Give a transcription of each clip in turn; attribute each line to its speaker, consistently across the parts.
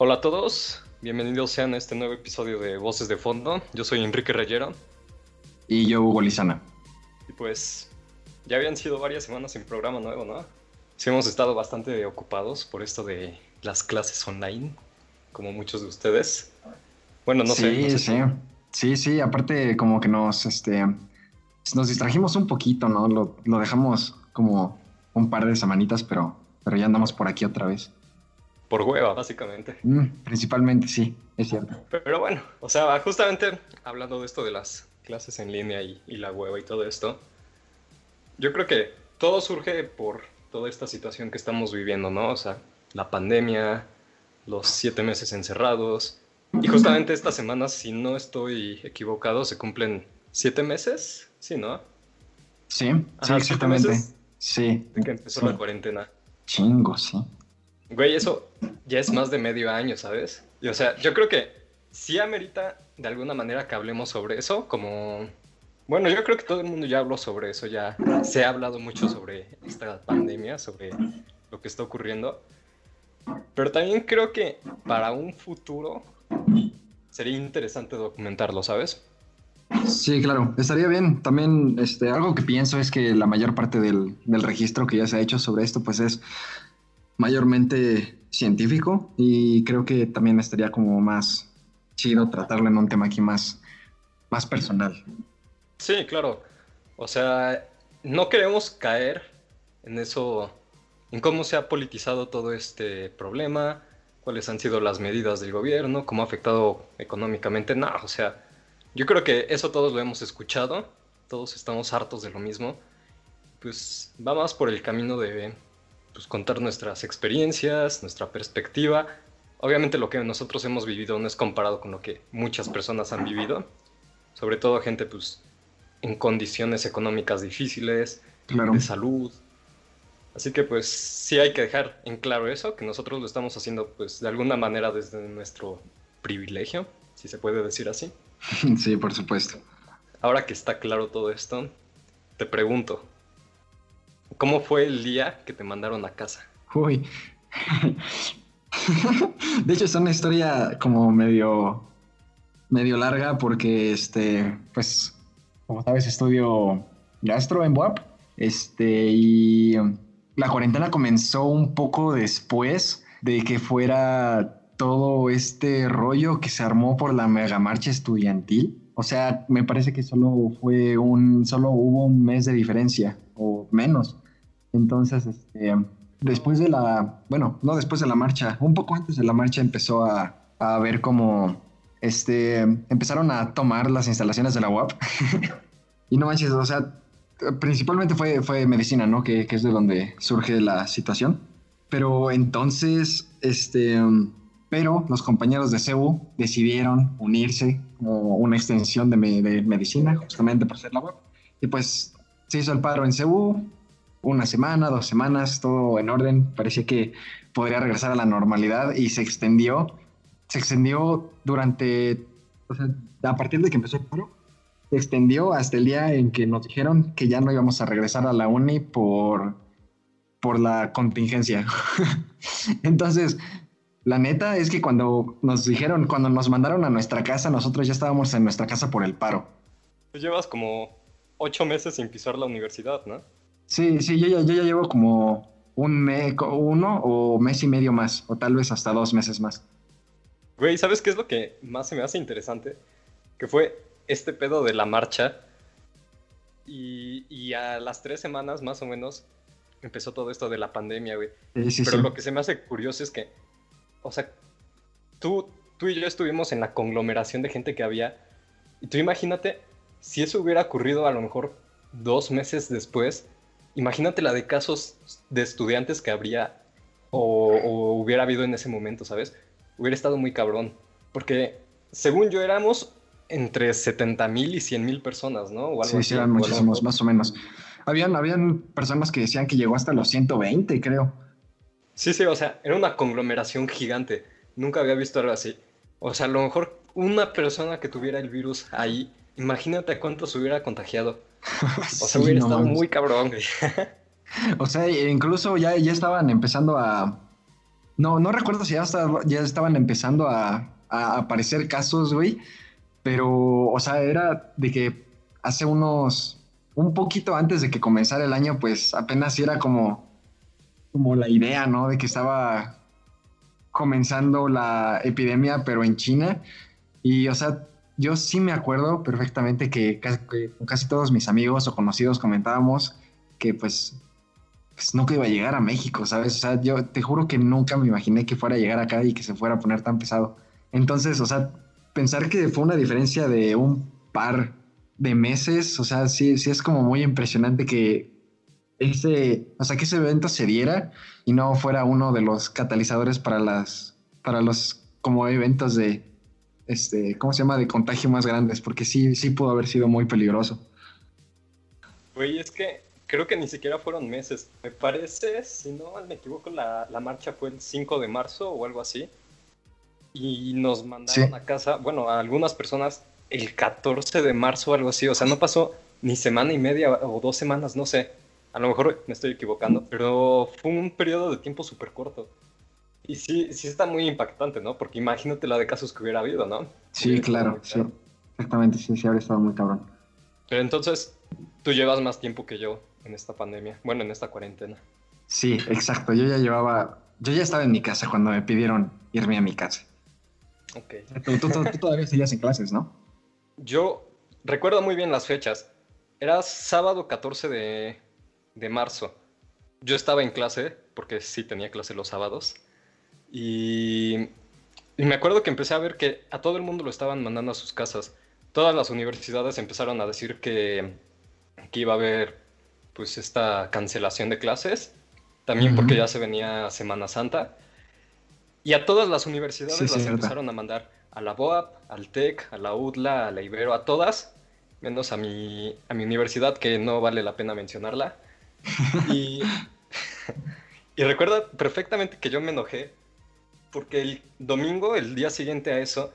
Speaker 1: Hola a todos, bienvenidos sean a este nuevo episodio de Voces de Fondo. Yo soy Enrique Reyero.
Speaker 2: Y yo, Hugo Lizana.
Speaker 1: Y pues ya habían sido varias semanas sin programa nuevo, ¿no? Sí hemos estado bastante ocupados por esto de las clases online, como muchos de ustedes. Bueno, no sé.
Speaker 2: Sí, sí. Sí, sí, aparte como que nos, este, nos distrajimos un poquito, ¿no? Lo, lo dejamos como un par de semanitas, pero, pero ya andamos por aquí otra vez.
Speaker 1: Por hueva, básicamente.
Speaker 2: Mm, principalmente, sí, es cierto.
Speaker 1: Pero, bueno, o sea, justamente hablando de esto de las clases en línea y, y la hueva y todo esto, yo creo que todo surge por toda esta situación que estamos viviendo, ¿no? O sea, la pandemia, los siete meses encerrados. Y justamente esta semana, si no estoy equivocado, se cumplen siete meses, ¿sí, no?
Speaker 2: Sí, sí, exactamente. Sí.
Speaker 1: De que empezó la cuarentena.
Speaker 2: Chingo, sí.
Speaker 1: Güey, eso ya es más de medio año, ¿sabes? Y o sea, yo creo que sí amerita de alguna manera que hablemos sobre eso, como... Bueno, yo creo que todo el mundo ya habló sobre eso, ya se ha hablado mucho sobre esta pandemia, sobre lo que está ocurriendo. Pero también creo que para un futuro sería interesante documentarlo, ¿sabes?
Speaker 2: Sí, claro, estaría bien. También este, algo que pienso es que la mayor parte del, del registro que ya se ha hecho sobre esto, pues es mayormente científico y creo que también estaría como más chido tratarlo en un tema aquí más, más personal.
Speaker 1: Sí, claro. O sea, no queremos caer en eso, en cómo se ha politizado todo este problema, cuáles han sido las medidas del gobierno, cómo ha afectado económicamente. No, o sea, yo creo que eso todos lo hemos escuchado, todos estamos hartos de lo mismo. Pues va más por el camino de pues, contar nuestras experiencias, nuestra perspectiva. Obviamente lo que nosotros hemos vivido no es comparado con lo que muchas personas han vivido, sobre todo gente pues en condiciones económicas difíciles, de salud. Así que pues sí hay que dejar en claro eso, que nosotros lo estamos haciendo pues de alguna manera desde nuestro privilegio, si se puede decir así.
Speaker 2: Sí, por supuesto.
Speaker 1: Ahora que está claro todo esto, te pregunto, ¿Cómo fue el día que te mandaron a casa?
Speaker 2: Uy. de hecho, es una historia como medio, medio larga porque, este, pues, como sabes, estudio gastro en BUAP. Este, y la cuarentena comenzó un poco después de que fuera todo este rollo que se armó por la mega marcha estudiantil. O sea, me parece que solo fue un, solo hubo un mes de diferencia o menos. Entonces, este, después de la, bueno, no después de la marcha, un poco antes de la marcha empezó a, a ver cómo, este, empezaron a tomar las instalaciones de la UAP. y no manches, o sea, principalmente fue, fue medicina, ¿no? Que, que, es de donde surge la situación. Pero entonces, este, pero los compañeros de CEU decidieron unirse como una extensión de, de medicina, justamente por ser la UAP. Y pues se hizo el paro en CEU, una semana, dos semanas, todo en orden. Parecía que podría regresar a la normalidad y se extendió. Se extendió durante, o sea, a partir de que empezó el paro, se extendió hasta el día en que nos dijeron que ya no íbamos a regresar a la uni por, por la contingencia. Entonces, la neta es que cuando nos dijeron, cuando nos mandaron a nuestra casa, nosotros ya estábamos en nuestra casa por el paro.
Speaker 1: Tú llevas como ocho meses sin pisar la universidad, ¿no?
Speaker 2: Sí, sí, yo ya, yo ya llevo como un mes, uno o mes y medio más, o tal vez hasta dos meses más.
Speaker 1: Güey, ¿sabes qué es lo que más se me hace interesante? Que fue este pedo de la marcha. Y, y a las tres semanas más o menos empezó todo esto de la pandemia, güey.
Speaker 2: Sí, sí,
Speaker 1: Pero
Speaker 2: sí.
Speaker 1: lo que se me hace curioso es que, o sea, tú, tú y yo estuvimos en la conglomeración de gente que había. Y tú imagínate si eso hubiera ocurrido a lo mejor dos meses después imagínate la de casos de estudiantes que habría o, o, hubiera habido en ese momento, ¿sabes? Hubiera estado muy cabrón. Porque según yo éramos entre 70 mil y 100 mil personas, ¿no?
Speaker 2: O algo sí, así, sí, eran muchísimos, más o menos. Habían, habían personas que decían que llegó hasta los 120, creo.
Speaker 1: Sí, sí, o sea, era una conglomeración gigante. Nunca había visto algo así. O sea, a lo mejor una persona que tuviera el virus ahí, imagínate a cuántos hubiera contagiado. O sea, sí, hubiera no estado mames. muy cabrón, güey.
Speaker 2: O sea, incluso ya, ya estaban empezando a, no, no recuerdo si ya, ya estaban empezando a, a aparecer casos, güey, pero, o sea, era de que hace unos, un poquito antes de que comenzara el año, pues apenas era como, como la idea, ¿no? De que estaba comenzando la epidemia, pero en China. Y, o sea, yo sí me acuerdo perfectamente que casi, todos mis amigos o conocidos comentábamos que, pues, pues, nunca iba a llegar a México, ¿sabes? O sea, yo te juro que nunca me imaginé que fuera a llegar acá y que se fuera a poner tan pesado. Entonces, o sea, pensar que fue una diferencia de un par de meses, o sea, sí, sí es como muy impresionante que ese, o sea, que ese evento se diera y no fuera uno de los catalizadores para las, para los como eventos de, este, ¿cómo se llama? De contagio más grandes, porque sí, sí pudo haber sido muy peligroso.
Speaker 1: Güey, es que creo que ni siquiera fueron meses. Me parece, si no me equivoco, la, marcha fue el 5 de marzo o algo así. Y nos mandaron a casa, bueno, a algunas personas el 14 de marzo o algo así. O sea, no pasó ni semana y media o dos semanas, no sé. A lo mejor me estoy equivocando, pero fue un periodo de tiempo súper corto. Y sí, sí está muy impactante, ¿no? Porque imagínate la de casos que hubiera habido, ¿no?
Speaker 2: Sí, claro, sí. Exactamente, sí, sí, habría estado muy cabrón.
Speaker 1: Pero entonces, tú llevas más tiempo que yo en esta pandemia, bueno, en esta cuarentena.
Speaker 2: Sí, exacto. Yo ya llevaba, yo ya estaba en mi casa cuando me pidieron irme a mi casa.
Speaker 1: Ok.
Speaker 2: Tú, todavía seguías en clases, ¿no?
Speaker 1: Yo recuerdo muy bien las fechas. Era sábado 14 de, de marzo. Yo estaba en clase, porque sí tenía clase los sábados. Y, y, me acuerdo que empecé a ver que a todo el mundo lo estaban mandando a sus casas. Todas las universidades empezaron a decir que, que iba a haber pues esta cancelación de clases, también porque ya se venía Semana Santa. Y a todas las universidades las empezaron a mandar a la BOAP, al TEC, a la UDLA, a la Ibero, a todas, menos a mi, a mi universidad, que no vale la pena mencionarla. Y, y recuerdo perfectamente que yo me enojé porque el domingo, el día siguiente a eso,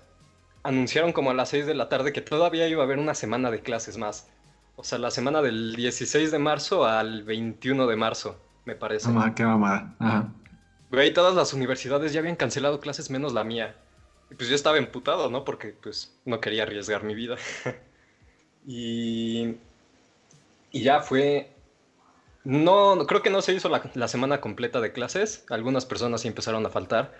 Speaker 1: anunciaron como a las 6 de la tarde que todavía iba a haber una semana de clases más. O sea, la semana del 16 de marzo al 21 de marzo, me parece.
Speaker 2: Mamá, qué mamada. Ajá.
Speaker 1: Güey, todas las universidades ya habían cancelado clases menos la mía. Y pues yo estaba emputado, ¿no? Porque pues no quería arriesgar mi vida. y... Y ya fue... No, creo que no se hizo la, la semana completa de clases. Algunas personas sí empezaron a faltar.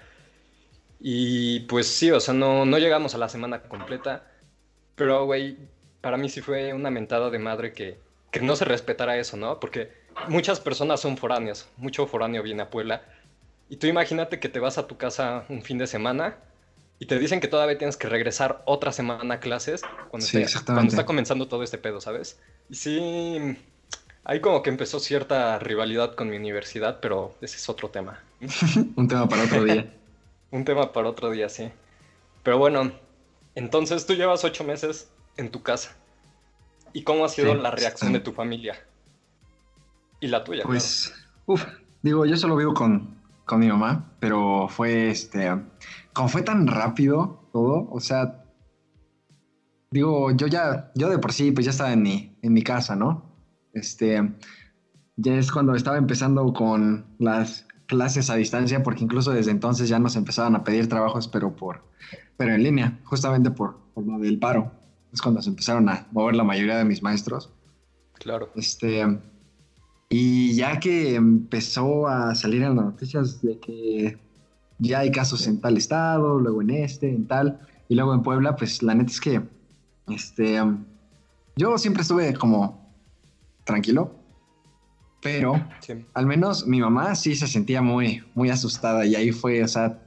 Speaker 1: Y pues sí, o sea, no, no llegamos a la semana completa. Pero, güey, para mí sí fue una mentada de madre que, que no se respetara eso, ¿no? Porque muchas personas son foráneos, mucho foráneo viene a Puebla. Y tú imagínate que te vas a tu casa un fin de semana y te dicen que todavía tienes que regresar otra semana a clases cuando, cuando está comenzando todo este pedo, ¿sabes? Y sí, ahí como que empezó cierta rivalidad con mi universidad, pero ese es otro tema.
Speaker 2: un tema para otro día.
Speaker 1: un tema para otro día, sí. Pero bueno, entonces tú llevas ocho meses en tu casa. ¿Y cómo ha sido la reacción de tu familia? Y la tuya.
Speaker 2: Pues, uff, digo, yo solo vivo con, con mi mamá, pero fue este, como fue tan rápido todo, o sea, digo, yo ya, yo de por sí, pues ya estaba en mi, en mi casa, ¿no? Este, ya es cuando estaba empezando con las clases a distancia, porque incluso desde entonces ya nos empezaban a pedir trabajos, pero por, pero en línea, justamente por, por lo del paro es cuando se empezaron a mover la mayoría de mis maestros.
Speaker 1: Claro.
Speaker 2: Este, y ya que empezó a salir en las noticias de que ya hay casos en tal estado, luego en este, en tal, y luego en Puebla, pues la neta es que este, yo siempre estuve como tranquilo, pero al menos mi mamá sí se sentía muy, muy asustada y ahí fue, o sea,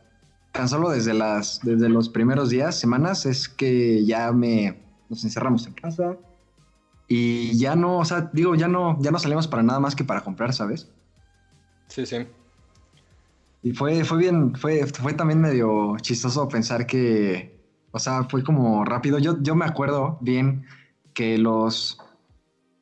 Speaker 2: tan solo desde, las, desde los primeros días, semanas, es que ya me, nos encerramos en casa y ya no, o sea, digo, ya no, ya no salimos para nada más que para comprar, ¿sabes?
Speaker 1: Sí, sí.
Speaker 2: Y fue, fue bien, fue, fue también medio chistoso pensar que, o sea, fue como rápido. Yo, yo me acuerdo bien que los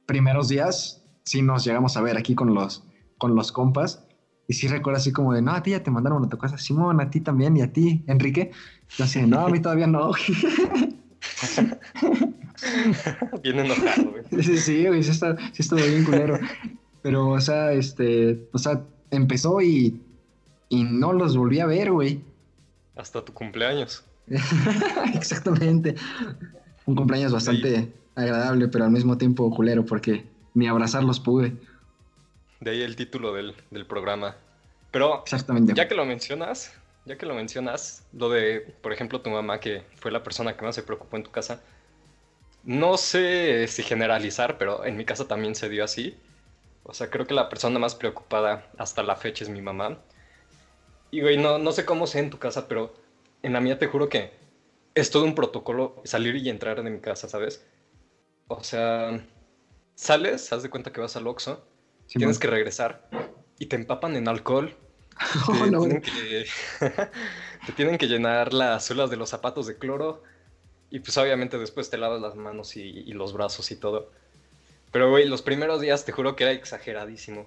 Speaker 2: primeros días sí nos llegamos a ver aquí con los, con los compas. Y sí recuerdo así como de, no, a ti ya te mandaron a tu casa, Simón, a ti también, y a ti, Enrique. Yo así, no, a mí todavía no.
Speaker 1: bien enojado, güey.
Speaker 2: Sí, sí, güey, sí, está, sí bien culero. Pero, o sea, este, o sea, empezó y, y no los volví a ver, güey.
Speaker 1: Hasta tu cumpleaños.
Speaker 2: Exactamente. Un cumpleaños bastante agradable, pero al mismo tiempo culero, porque ni abrazarlos pude.
Speaker 1: De ahí el título del, programa. Pero,
Speaker 2: Exactamente.
Speaker 1: ya que lo mencionas, ya que lo mencionas, lo de, por ejemplo, tu mamá, que fue la persona que más se preocupó en tu casa, no sé si generalizar, pero en mi casa también se dio así. O sea, creo que la persona más preocupada hasta la fecha es mi mamá. Y, güey, no, no sé cómo sea en tu casa, pero en la mía te juro que es todo un protocolo salir y entrar de mi casa, ¿sabes? O sea, sales, haz de cuenta que vas al Oxxo, tienes que regresar y te empapan en alcohol. te, tienen que, te tienen que llenar las suelas de los zapatos de cloro y pues obviamente después te lavas las manos y, los brazos y todo. Pero güey, los primeros días te juro que era exageradísimo.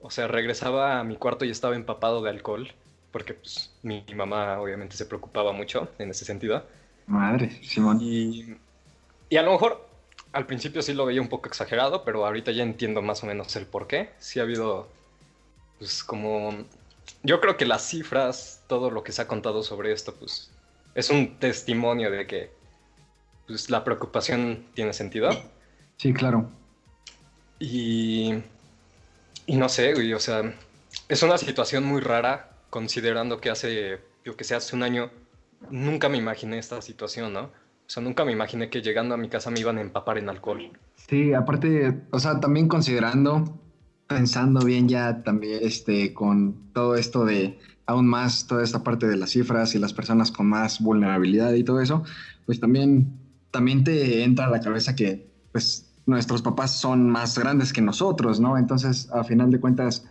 Speaker 1: O sea, regresaba a mi cuarto y estaba empapado de alcohol porque pues mi, mamá obviamente se preocupaba mucho en ese sentido.
Speaker 2: Madre, Simón.
Speaker 1: Y, y a lo mejor al principio sí lo veía un poco exagerado, pero ahorita ya entiendo más o menos el por qué. Sí ha habido, pues como... Yo creo que las cifras, todo lo que se ha contado sobre esto, pues es un testimonio de que pues, la preocupación tiene sentido.
Speaker 2: Sí, claro.
Speaker 1: Y, y no sé, güey, o sea, es una situación muy rara considerando que hace, yo que sé, hace un año nunca me imaginé esta situación, ¿no? Sea, nunca me imaginé que llegando a mi casa me iban a empapar en alcohol.
Speaker 2: Sí, aparte, o sea, también considerando, pensando bien ya también, este, con todo esto de aún más, toda esta parte de las cifras y las personas con más vulnerabilidad y todo eso, pues también, también te entra a la cabeza que, pues, nuestros papás son más grandes que nosotros, ¿no? Entonces, a final de cuentas,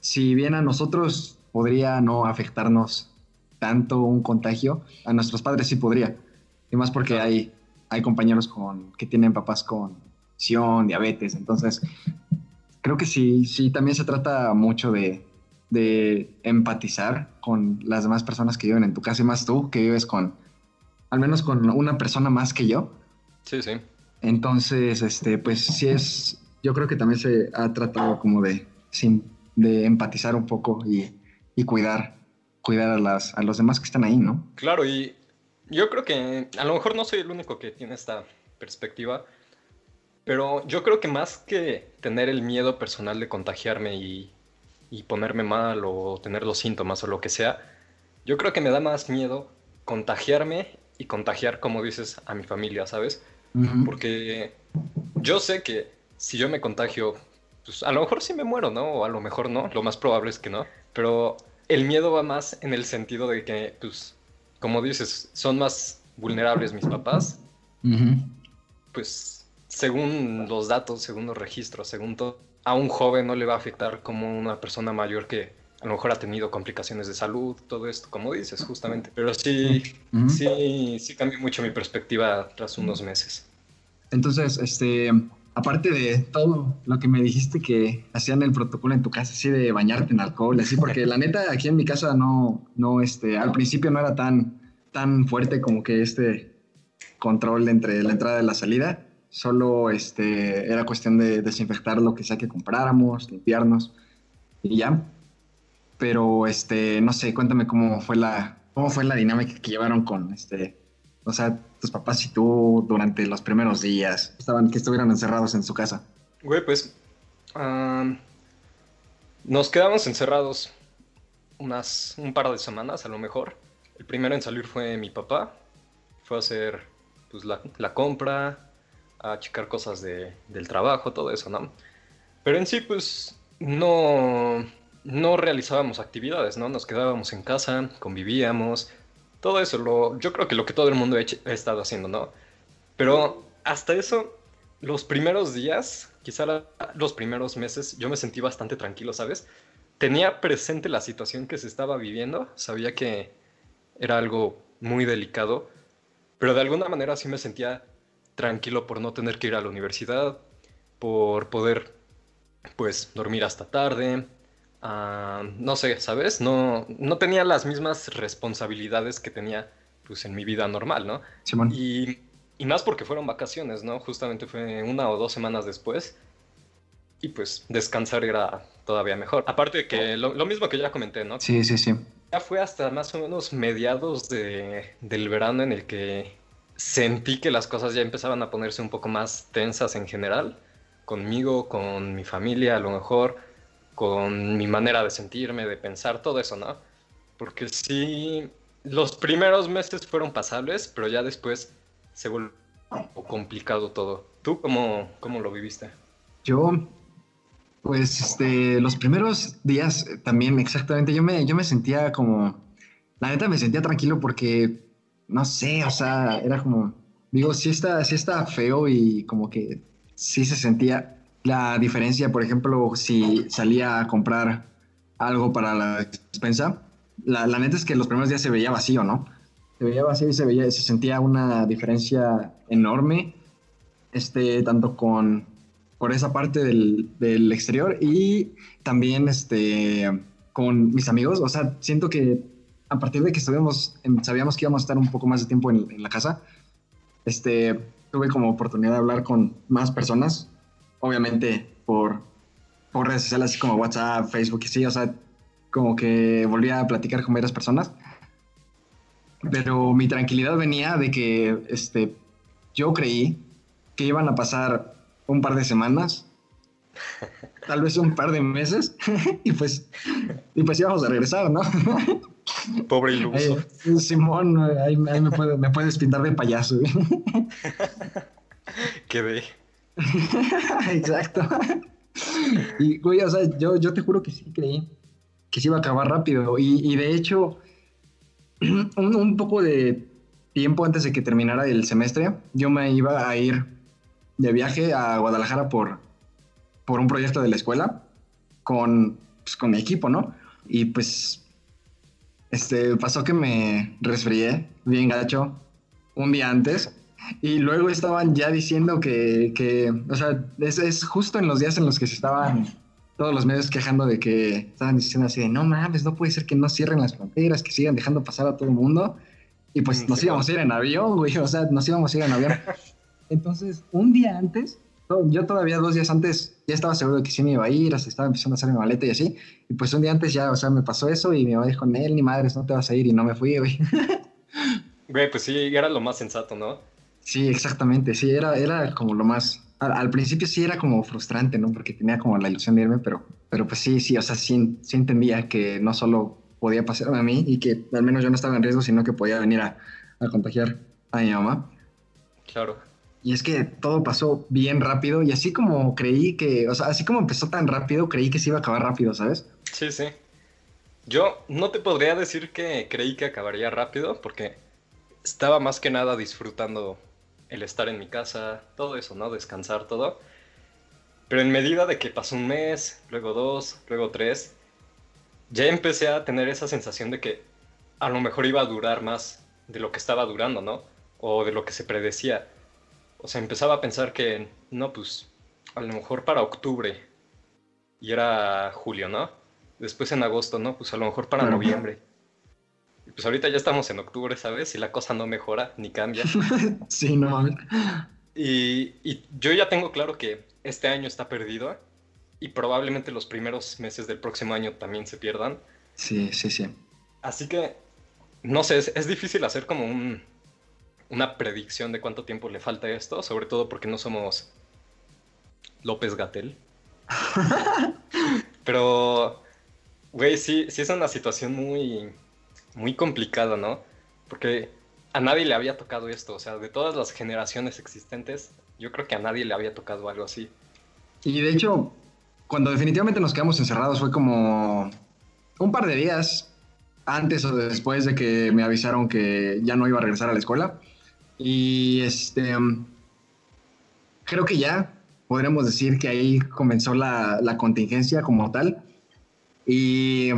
Speaker 2: si bien a nosotros podría no afectarnos tanto un contagio, a nuestros padres sí podría y más porque hay, hay compañeros con, que tienen papás con Sion, diabetes. Entonces, creo que sí, sí, también se trata mucho de, de empatizar con las demás personas que viven en tu casa y más tú, que vives con, al menos con una persona más que yo.
Speaker 1: Sí, sí.
Speaker 2: Entonces, este, pues sí es, yo creo que también se ha tratado como de, de empatizar un poco y, y cuidar, cuidar a, las, a los demás que están ahí, ¿no?
Speaker 1: Claro, y yo creo que a lo mejor no soy el único que tiene esta perspectiva, pero yo creo que más que tener el miedo personal de contagiarme y, ponerme mal o tener los síntomas o lo que sea, yo creo que me da más miedo contagiarme y contagiar, como dices, a mi familia, ¿sabes? Porque yo sé que si yo me contagio, pues a lo mejor sí me muero, ¿no? O a lo mejor no, lo más probable es que no, pero el miedo va más en el sentido de que, pues, como dices, son más vulnerables mis papás, pues según los datos, según los registros, según todo, a un joven no le va a afectar como una persona mayor que a lo mejor ha tenido complicaciones de salud, todo esto, como dices, justamente. Pero sí, sí, sí cambió mucho mi perspectiva tras unos meses.
Speaker 2: Entonces, este, aparte de todo lo que me dijiste que hacían el protocolo en tu casa, así de bañarte en alcohol, así, porque la neta aquí en mi casa no, no, este, al principio no era tan, tan fuerte como que este control entre la entrada y la salida, solo este, era cuestión de desinfectar lo que sea que compráramos, limpiarnos y ya. Pero, este, no sé, cuéntame cómo fue la, cómo fue la dinámica que llevaron con, este, o sea, tus papás y tú durante los primeros días estaban que estuvieron encerrados en su casa?
Speaker 1: Güey, pues nos quedamos encerrados unas un par de semanas a lo mejor. El primero en salir fue mi papá. Fue a hacer pues, la, la compra, a checar cosas de, del trabajo, todo eso, ¿no? Pero en sí, pues no, no realizábamos actividades, ¿no? Nos quedábamos en casa, convivíamos, todo eso, lo, yo creo que lo que todo el mundo ha, estado haciendo, ¿no? Pero hasta eso, los primeros días, quizá los primeros meses, yo me sentí bastante tranquilo, ¿sabes? Tenía presente la situación que se estaba viviendo, sabía que era algo muy delicado, pero de alguna manera sí me sentía tranquilo por no tener que ir a la universidad, por poder, pues, dormir hasta tarde, Ah, no sé, ¿sabes? No, no tenía las mismas responsabilidades que tenía pues en mi vida normal, ¿no? Y, y, más porque fueron vacaciones, ¿no? Justamente fue una o dos semanas después. y pues descansar era todavía mejor. Aparte de que lo, lo mismo que ya comenté, ¿no?
Speaker 2: Sí, sí, sí.
Speaker 1: Ya fue hasta más o menos mediados de, del verano en el que sentí que las cosas ya empezaban a ponerse un poco más tensas en general, conmigo, con mi familia, a lo mejor, con mi manera de sentirme, de pensar, todo eso, ¿no? Porque sí, los primeros meses fueron pasables, pero ya después se volvió complicado todo. ¿Tú cómo, cómo lo viviste?
Speaker 2: Yo, pues, este, los primeros días eh, también, exactamente, yo me, yo me sentía como, la neta me sentía tranquilo porque, no sé, o sea, era como, digo, sí está, sí está feo y como que sí se sentía la diferencia, por ejemplo, si salía a comprar algo para la despensa, la, la neta es que los primeros días se veía vacío, ¿no? Se veía vacío y se, sentía una diferencia enorme, este, tanto con por esa parte del, del, exterior y también este, con mis amigos. O sea, siento que a partir de que estuvimos, sabíamos que íbamos a estar un poco más de tiempo en, en, la casa, este, tuve como oportunidad de hablar con más personas, obviamente por, por redes sociales así como WhatsApp, Facebook y sí, o sea, como que volví a platicar con varias personas. Pero mi tranquilidad venía de que este, yo creí que iban a pasar un par de semanas, tal vez un par de meses, y pues, y pues íbamos a regresar, ¿no?
Speaker 1: Pobre iluso.
Speaker 2: Eh, Simón, ahí, ahí me, puede, me, puedes pintar de payaso.
Speaker 1: Qué ve.
Speaker 2: Exacto. Y, güey, o sea, yo, yo te juro que sí creí que se iba a acabar rápido. Y, y de hecho, un, un, poco de tiempo antes de que terminara el semestre, yo me iba a ir de viaje a Guadalajara por, por un proyecto de la escuela con, pues, con mi equipo, ¿no? Y pues este, pasó que me resfrié bien gacho un día antes y luego estaban ya diciendo que, que o sea, es, es, justo en los días en los que se estaban todos los medios quejando de que estaban diciendo así de, no mames, no puede ser que no cierren las fronteras, que sigan dejando pasar a todo el mundo. Y pues nos íbamos a ir en avión, güey, o sea, nos íbamos a ir en avión. Entonces, un día antes, yo todavía dos días antes ya estaba seguro de que sí me iba a ir, hasta estaba empezando a hacer mi maleta y así. Y pues un día antes ya, o sea, me pasó eso y mi mamá dijo, él ni madres, no te vas a ir y no me fui, güey.
Speaker 1: Güey, pues sí, era lo más sensato, ¿no?
Speaker 2: Sí, exactamente, sí, era, era como lo más... Al, al, principio sí era como frustrante, ¿no? Porque tenía como la ilusión de irme, pero, pero pues sí, sí, o sea, sí, sí entendía que no solo podía pasarme a mí y que al menos yo no estaba en riesgo, sino que podía venir a, a contagiar a mi mamá.
Speaker 1: Claro.
Speaker 2: Y es que todo pasó bien rápido y así como creí que, o sea, así como empezó tan rápido, creí que se iba a acabar rápido, ¿sabes?
Speaker 1: Sí, sí. Yo no te podría decir que creí que acabaría rápido porque estaba más que nada disfrutando el estar en mi casa, todo eso, ¿no? Descansar, todo. Pero en medida de que pasó un mes, luego dos, luego tres, ya empecé a tener esa sensación de que a lo mejor iba a durar más de lo que estaba durando, ¿no? O de lo que se predecía o sea, empezaba a pensar que, no, pues, a lo mejor para octubre. Y era julio, ¿no? Después en agosto, ¿no? Pues a lo mejor para noviembre. Y pues ahorita ya estamos en octubre, ¿sabes? Y la cosa no mejora ni cambia.
Speaker 2: sí, no mames.
Speaker 1: Y, y yo ya tengo claro que este año está perdido y probablemente los primeros meses del próximo año también se pierdan.
Speaker 2: Sí, sí, sí.
Speaker 1: Así que, no sé, es, es difícil hacer como un, una predicción de cuánto tiempo le falta a esto, sobre todo porque no somos López Gatel. Pero, güey, sí, sí es una situación muy, muy complicada, ¿no? Porque a nadie le había tocado esto, o sea, de todas las generaciones existentes, yo creo que a nadie le había tocado algo así.
Speaker 2: Y de hecho, cuando definitivamente nos quedamos encerrados fue como un par de días antes o después de que me avisaron que ya no iba a regresar a la escuela. Y este, creo que ya podremos decir que ahí comenzó la, la, contingencia como tal. Y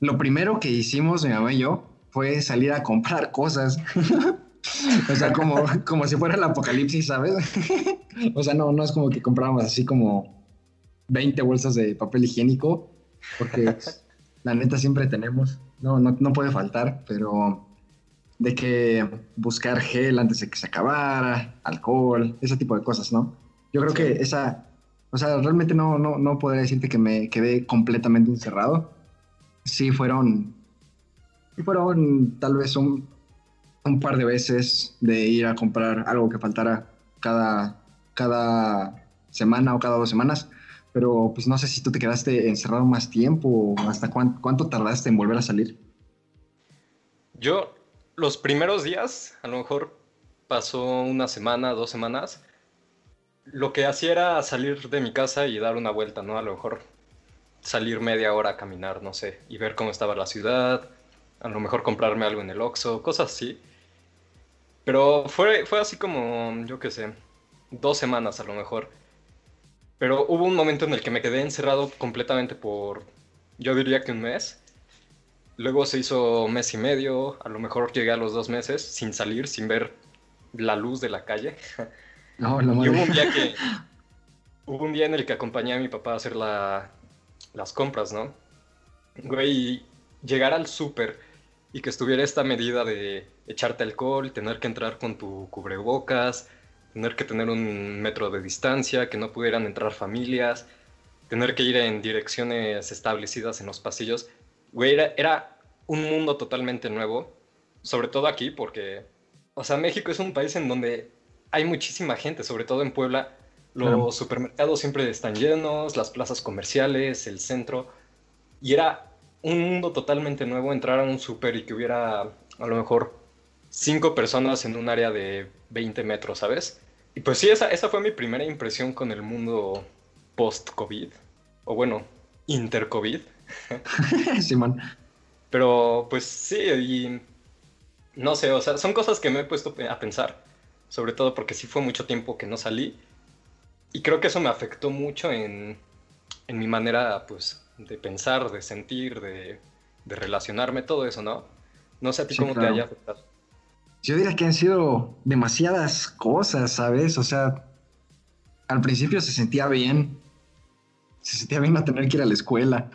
Speaker 2: lo primero que hicimos, mi mamá y yo, fue salir a comprar cosas. o sea, como, como si fuera el apocalipsis, ¿sabes? o sea, no, no es como que compramos así como 20 bolsas de papel higiénico, porque la neta siempre tenemos. No, no, no puede faltar, pero de que buscar gel antes de que se acabara, alcohol, ese tipo de cosas, ¿no? Yo creo sí. que esa, O sea, realmente no, no, no podría decirte que me quedé completamente encerrado. Sí fueron, fueron tal vez un, un par de veces de ir a comprar algo que faltara cada, cada semana o cada dos semanas. Pero pues no sé si tú te quedaste encerrado más tiempo o hasta cuánto tardaste en volver a salir.
Speaker 1: Yo, los primeros días, a lo mejor pasó una semana, dos semanas, lo que hacía era salir de mi casa y dar una vuelta, ¿no? A lo mejor salir media hora a caminar, no sé, y ver cómo estaba la ciudad, a lo mejor comprarme algo en el Oxxo, cosas así. Pero fue, fue así como, yo qué sé, dos semanas a lo mejor. Pero hubo un momento en el que me quedé encerrado completamente por, yo diría que un mes. Luego se hizo mes y medio, a lo mejor llegué a los dos meses sin salir, sin ver la luz de la calle. No, y hubo un día que hubo un día en el que acompañé a mi papá a hacer la, las compras, ¿no? Güey, llegar al súper y que estuviera esta medida de echarte alcohol, tener que entrar con tu cubrebocas, tener que tener un metro de distancia, que no pudieran entrar familias, tener que ir en direcciones establecidas en los pasillos. Güey, era, era un mundo totalmente nuevo, sobre todo aquí porque, o sea, México es un país en donde hay muchísima gente, sobre todo en Puebla. Los supermercados siempre están llenos, las plazas comerciales, el centro. Y era un mundo totalmente nuevo entrar a un super y que hubiera a lo mejor cinco personas en un área de 20 metros, ¿sabes? Y pues sí, esa, esa fue mi primera impresión con el mundo post-COVID. O bueno, inter-COVID.
Speaker 2: Simón.
Speaker 1: Pero pues sí, y no sé, o sea, son cosas que me he puesto a pensar sobre todo porque sí fue mucho tiempo que no salí. Y creo que eso me afectó mucho en, en mi manera, pues, de pensar, de sentir, de, de, relacionarme, todo eso, ¿no? No sé a ti cómo te haya afectado.
Speaker 2: Yo diría que han sido demasiadas cosas, ¿sabes? O sea, al principio se sentía bien. Se sentía bien no tener que ir a la escuela.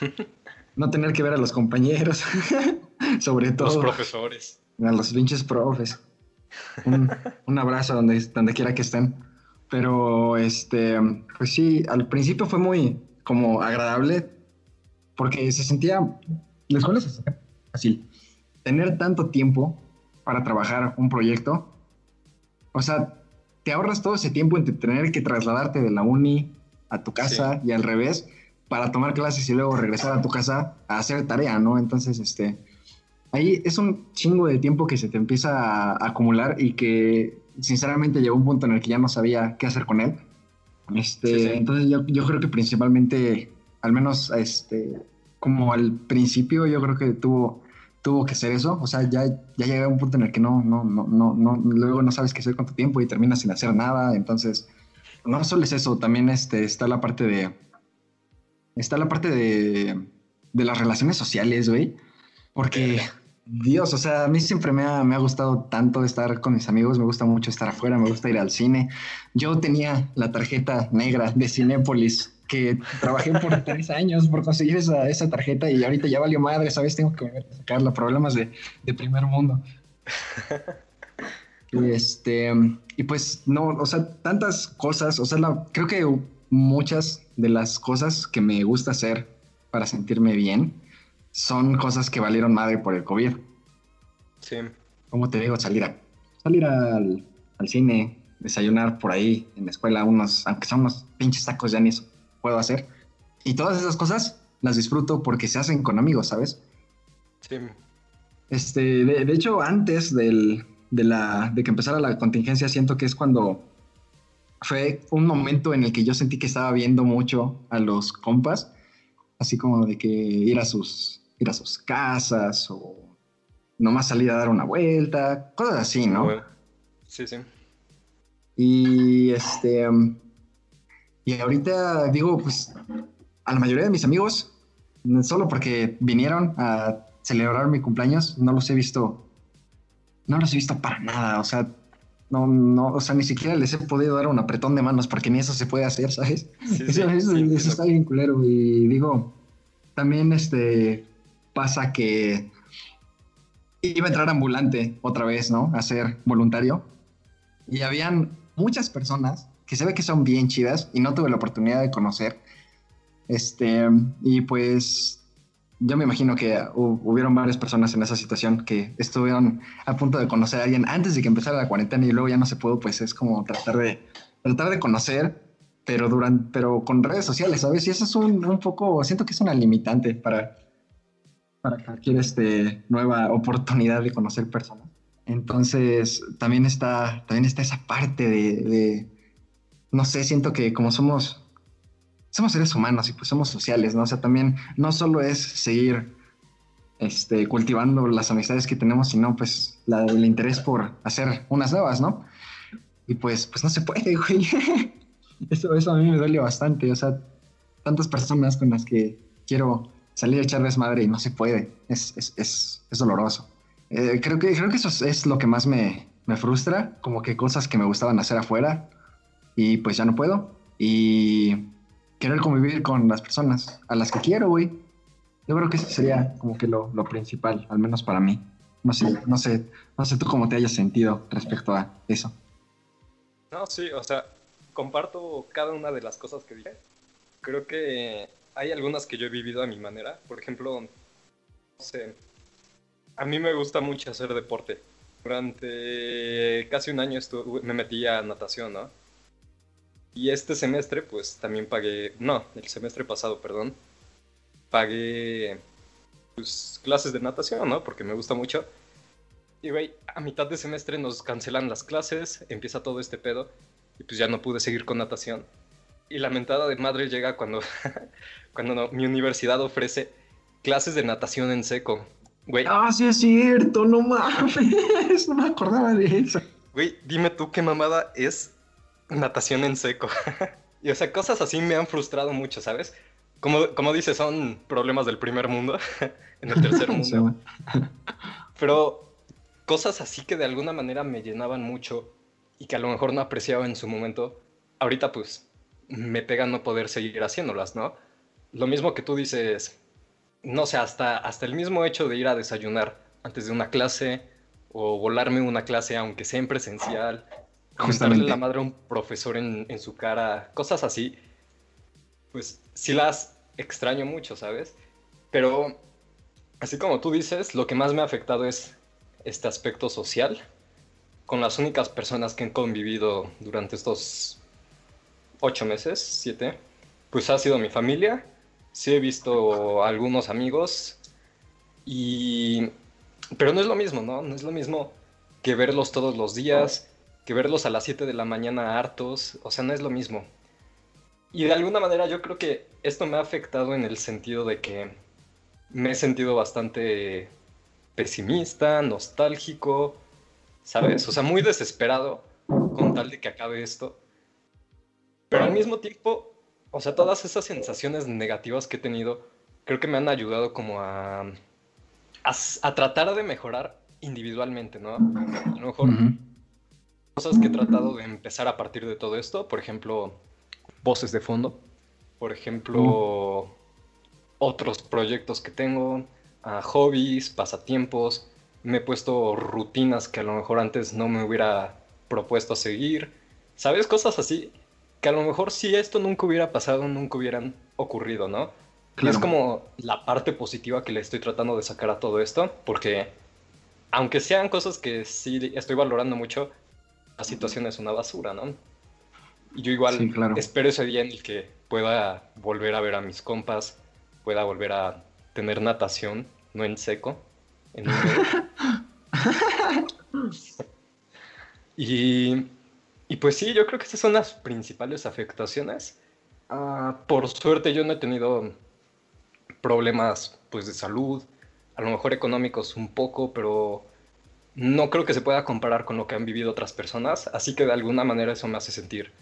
Speaker 2: no tener que ver a los compañeros. Sobre todo.
Speaker 1: Los profesores.
Speaker 2: A los pinches profes un, abrazo donde, donde quiera que estén. Pero, este, pues sí, al principio fue muy como agradable porque se sentía, la escuela se sentía fácil. Tener tanto tiempo para trabajar un proyecto, o sea, te ahorras todo ese tiempo entre tener que trasladarte de la uni a tu casa y al revés para tomar clases y luego regresar a tu casa a hacer tarea, ¿no? Entonces, este, ahí es un chingo de tiempo que se te empieza a acumular y que sinceramente llegó un punto en el que ya no sabía qué hacer con él. Este, Entonces yo, yo, creo que principalmente, al menos este, como al principio, yo creo que tuvo, tuvo que ser eso. O sea, ya, ya llegué a un punto en el que no, no, no, no, no, luego no sabes qué hacer con tu tiempo y terminas sin hacer nada. Entonces, no solo es eso, también este, está la parte de, está la parte de, de las relaciones sociales, güey. Porque Dios, o sea, a mí siempre me ha, me ha, gustado tanto estar con mis amigos, me gusta mucho estar afuera, me gusta ir al cine. Yo tenía la tarjeta negra de Cinépolis, que trabajé por tres años por conseguir esa, esa, tarjeta y ahorita ya valió madre, ¿sabes? Tengo que volver a sacarla, problemas de, de primer mundo. y este, y pues no, o sea, tantas cosas, o sea, creo que muchas de las cosas que me gusta hacer para sentirme bien, son cosas que valieron madre por el COVID.
Speaker 1: Sí.
Speaker 2: Como te digo, salir, a, salir al, cine, desayunar por ahí en la escuela, unos, aunque son unos pinches tacos, ya ni eso puedo hacer. Y todas esas cosas las disfruto porque se hacen con amigos, ¿sabes?
Speaker 1: Sí.
Speaker 2: Este, de, hecho, antes del, de, la, de que empezara la contingencia, siento que es cuando fue un momento en el que yo sentí que estaba viendo mucho a los compas, así como de que ir a sus ir a sus casas o nomás salir a dar una vuelta, cosas así, ¿no?
Speaker 1: Sí, sí.
Speaker 2: Y este. Y ahorita digo, pues, a la mayoría de mis amigos, solo porque vinieron a celebrar mi cumpleaños, no los he visto. No los he visto para nada. O sea, no, no, o sea, ni siquiera les he podido dar un apretón de manos porque ni eso se puede hacer, ¿sabes? eso, eso está bien culero. Y digo, también este pasa que iba a entrar ambulante otra vez, ¿no? A ser voluntario. Y habían muchas personas que se ve que son bien chidas y no tuve la oportunidad de conocer. Este, y pues yo me imagino que hubieron varias personas en esa situación que estuvieron a punto de conocer a alguien antes de que empezara la cuarentena y luego ya no se pudo, pues es como tratar de, tratar de conocer, pero, durante, pero con redes sociales, ¿sabes? Y eso es un, un poco, siento que es una limitante para, para cualquier este, nueva oportunidad de conocer personas. Entonces, también está, también está esa parte de, no sé, siento que como somos somos seres humanos y pues somos sociales, ¿no? O sea, también no solo es seguir este, cultivando las amistades que tenemos, sino pues la, el interés por hacer unas nuevas, ¿no? Y pues, pues no se puede. Eso, eso a mí me duele bastante, o sea, tantas personas con las que quiero salir a echar desmadre y no se puede, es, es, es, es doloroso. Eh, creo, que, creo que eso es, lo que más me, me frustra, como que cosas que me gustaban hacer afuera y pues ya no puedo. Y querer convivir con las personas a las que quiero, güey. Yo creo que eso sería como que lo, lo, principal, al menos para mí. No sé, no sé, no sé tú cómo te hayas sentido respecto a eso.
Speaker 1: No, sí, o sea, comparto cada una de las cosas que dije. Creo que hay algunas que yo he vivido a mi manera. Por ejemplo, no sé, a mí me gusta mucho hacer deporte. Durante casi un año estuve, me metí a natación, ¿no? Y este semestre, pues también pagué, no, el semestre pasado, perdón, pagué pues, clases de natación, ¿no? Porque me gusta mucho. Y, güey, a mitad de semestre nos cancelan las clases, empieza todo este pedo, y pues ya no pude seguir con natación. Y la mentada de madre llega cuando, cuando mi universidad ofrece clases de natación en seco. Güey.
Speaker 2: Ah, sí es cierto, no mames, no me acordaba de eso.
Speaker 1: Güey, dime tú qué mamada es natación en seco. y o sea, cosas así me han frustrado mucho, ¿sabes? Como, como dices, son problemas del primer mundo, en el tercer mundo. Pero cosas así que de alguna manera me llenaban mucho y que a lo mejor no apreciaba en su momento, ahorita pues me pega no poder seguir haciéndolas, ¿no? Lo mismo que tú dices, no sé, hasta, hasta el mismo hecho de ir a desayunar antes de una clase o volarme una clase aunque sea en presencial Justamente. la madre a un profesor en, en, su cara, cosas así, pues sí las extraño mucho, ¿sabes? Pero, así como tú dices, lo que más me ha afectado es este aspecto social, con las únicas personas que han convivido durante estos ocho meses, siete, pues ha sido mi familia, sí he visto algunos amigos, y... Pero no es lo mismo, ¿no? No es lo mismo que verlos todos los días que verlos a las 7 de la mañana hartos, o sea, no es lo mismo. Y de alguna manera yo creo que esto me ha afectado en el sentido de que me he sentido bastante pesimista, nostálgico, ¿sabes? O sea, muy desesperado con tal de que acabe esto. Pero al mismo tiempo, o sea, todas esas sensaciones negativas que he tenido, creo que me han ayudado como a, a, tratar de mejorar individualmente, ¿no? A lo mejor cosas que he tratado de empezar a partir de todo esto, por ejemplo, voces de fondo, por ejemplo, otros proyectos que tengo, uh, hobbies, pasatiempos, me he puesto rutinas que a lo mejor antes no me hubiera propuesto seguir, ¿sabes? Cosas así que a lo mejor si esto nunca hubiera pasado, nunca hubieran ocurrido, ¿no? Y es como la parte positiva que le estoy tratando de sacar a todo esto, porque aunque sean cosas que sí estoy valorando mucho, la situación es una basura, ¿no? Y yo igual espero ese día en el que pueda volver a ver a mis compas, pueda volver a tener natación, no en seco. y, y, pues sí, yo creo que esas son las principales afectaciones. Ah, por suerte yo no he tenido problemas pues de salud, a lo mejor económicos un poco, pero no creo que se pueda comparar con lo que han vivido otras personas, así que de alguna manera eso me hace sentir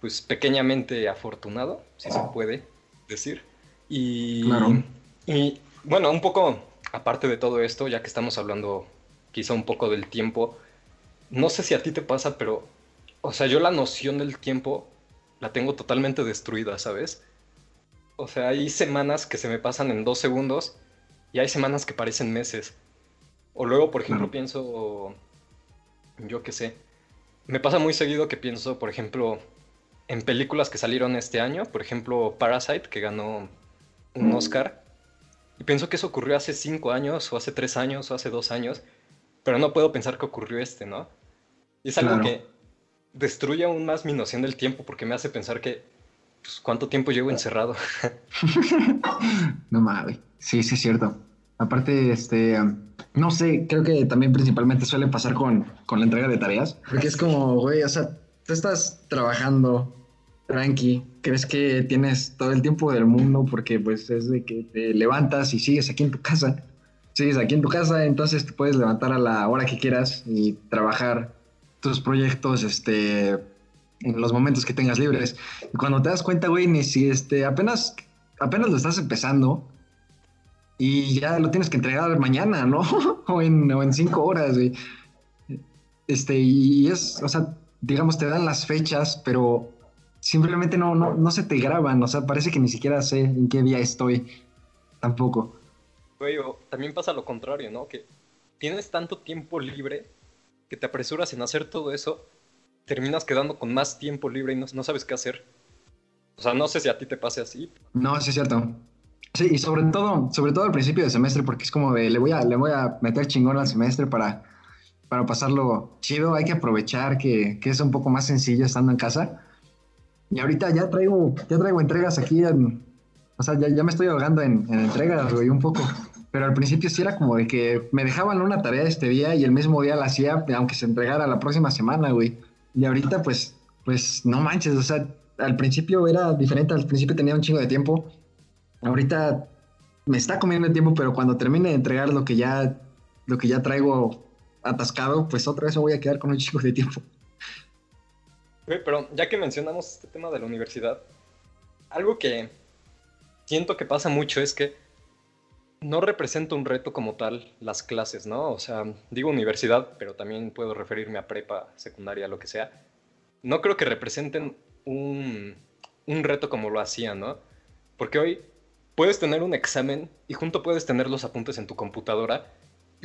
Speaker 1: pues pequeñamente afortunado, si se puede decir. Y, y bueno, un poco aparte de todo esto, ya que estamos hablando quizá un poco del tiempo, no sé si a ti te pasa, pero, o sea, yo la noción del tiempo la tengo totalmente destruida, ¿sabes? O sea, hay semanas que se me pasan en dos segundos y hay semanas que parecen meses. O luego, por ejemplo, pienso, yo qué sé, me pasa muy seguido que pienso, por ejemplo, en películas que salieron este año, por ejemplo, Parasite, que ganó un Oscar, y pienso que eso ocurrió hace cinco años, o hace tres años, o hace dos años, pero no puedo pensar que ocurrió este, ¿no? Y es algo que destruye aún más mi noción del tiempo, porque me hace pensar que, pues, ¿cuánto tiempo llevo encerrado?
Speaker 2: no mames, sí, sí es cierto. Aparte, este, no sé, creo que también principalmente suele pasar con, con la entrega de tareas, porque es como, güey, o sea, tú estás trabajando tranqui, crees que tienes todo el tiempo del mundo porque pues es de que te levantas y sigues aquí en tu casa, sigues aquí en tu casa, entonces te puedes levantar a la hora que quieras y trabajar tus proyectos, este, en los momentos que tengas libres. Y cuando te das cuenta, güey, ni si este, apenas, apenas lo estás empezando y ya lo tienes que entregar mañana, ¿no? o, en, o en cinco horas, güey. Este, y es, o sea, digamos, te dan las fechas, pero simplemente no, no, no se te graban, o sea, parece que ni siquiera sé en qué día estoy, tampoco.
Speaker 1: Güey, también pasa lo contrario, ¿no? Que tienes tanto tiempo libre que te apresuras en hacer todo eso, terminas quedando con más tiempo libre y no, sabes qué hacer. O sea, no sé si a ti te pase así.
Speaker 2: No, sí es cierto. Sí, y sobre todo, sobre todo al principio de semestre, porque es como de, le voy a, le voy a meter chingón al semestre para para pasarlo chido. Hay que aprovechar que, que, es un poco más sencillo estando en casa. Y ahorita ya traigo, ya traigo entregas aquí. o sea, ya, ya, me estoy ahogando en, en entregas, güey, un poco. Pero al principio sí era como de que me dejaban una tarea este día y el mismo día la hacía, aunque se entregara la próxima semana, güey. Y ahorita, pues, pues no manches, o sea, al principio era diferente, al principio tenía un chingo de tiempo. Ahorita me está comiendo el tiempo, pero cuando termine de entregar lo que ya, lo que ya traigo atascado, pues otra vez voy a quedar con un chico de tiempo.
Speaker 1: pero ya que mencionamos este tema de la universidad, algo que siento que pasa mucho es que no representa un reto como tal las clases, ¿no? O sea, digo universidad, pero también puedo referirme a prepa, secundaria, lo que sea. No creo que representen un, un reto como lo hacían, ¿no? Porque hoy puedes tener un examen y junto puedes tener los apuntes en tu computadora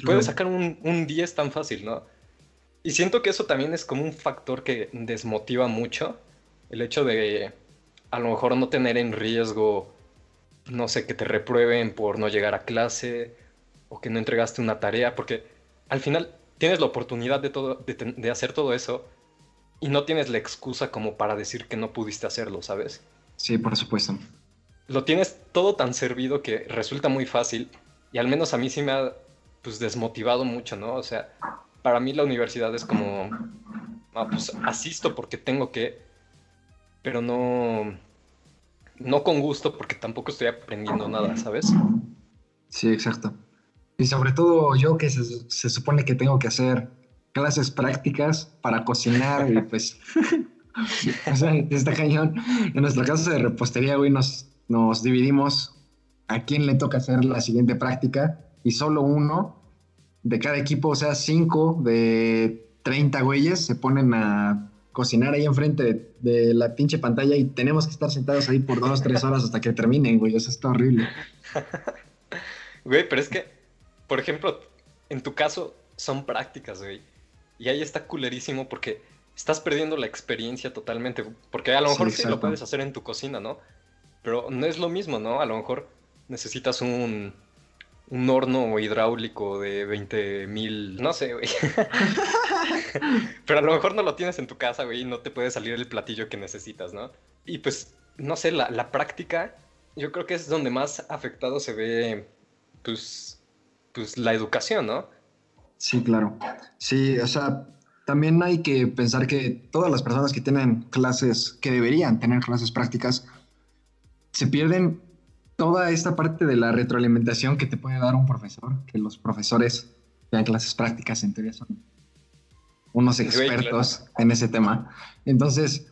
Speaker 1: puedes sacar un, un 10 tan fácil, ¿no? Y siento que eso también es como un factor que desmotiva mucho. El hecho de a lo mejor no tener en riesgo, no sé, que te reprueben por no llegar a clase o que no entregaste una tarea, porque al final tienes la oportunidad de, todo, de, de hacer todo eso y no tienes la excusa como para decir que no pudiste hacerlo, ¿sabes?
Speaker 2: Sí, por supuesto.
Speaker 1: Lo tienes todo tan servido que resulta muy fácil y al menos a mí sí me ha pues desmotivado mucho, ¿no? O sea, para mí la universidad es como, ah, pues asisto porque tengo que, pero no, no con gusto porque tampoco estoy aprendiendo nada, ¿sabes?
Speaker 2: Sí, exacto. Y sobre todo yo que se, supone que tengo que hacer clases prácticas para cocinar y pues, o sea, está cañón. En nuestra casa de repostería, güey, nos, nos dividimos a quién le toca hacer la siguiente práctica y solo uno de cada equipo, o sea, cinco de 30 güeyes se ponen a cocinar ahí enfrente de, la pinche pantalla y tenemos que estar sentados ahí por dos, tres horas hasta que terminen, güey. Eso está horrible.
Speaker 1: güey, pero es que, por ejemplo, en tu caso son prácticas, güey. Y ahí está culerísimo porque estás perdiendo la experiencia totalmente. Porque a lo mejor sí lo puedes hacer en tu cocina, ¿no? Pero no es lo mismo, ¿no? A lo mejor necesitas un, un horno hidráulico de 20 mil, no sé, güey. Pero a lo mejor no lo tienes en tu casa, güey, y no te puede salir el platillo que necesitas, ¿no? Y pues, no sé, la, práctica, yo creo que es donde más afectado se ve, pues, pues, la educación, ¿no?
Speaker 2: Sí, claro. Sí, o sea, también hay que pensar que todas las personas que tienen clases, que deberían tener clases prácticas, se pierden toda esta parte de la retroalimentación que te puede dar un profesor, que los profesores dan clases prácticas en teoría son unos expertos en ese tema. Entonces,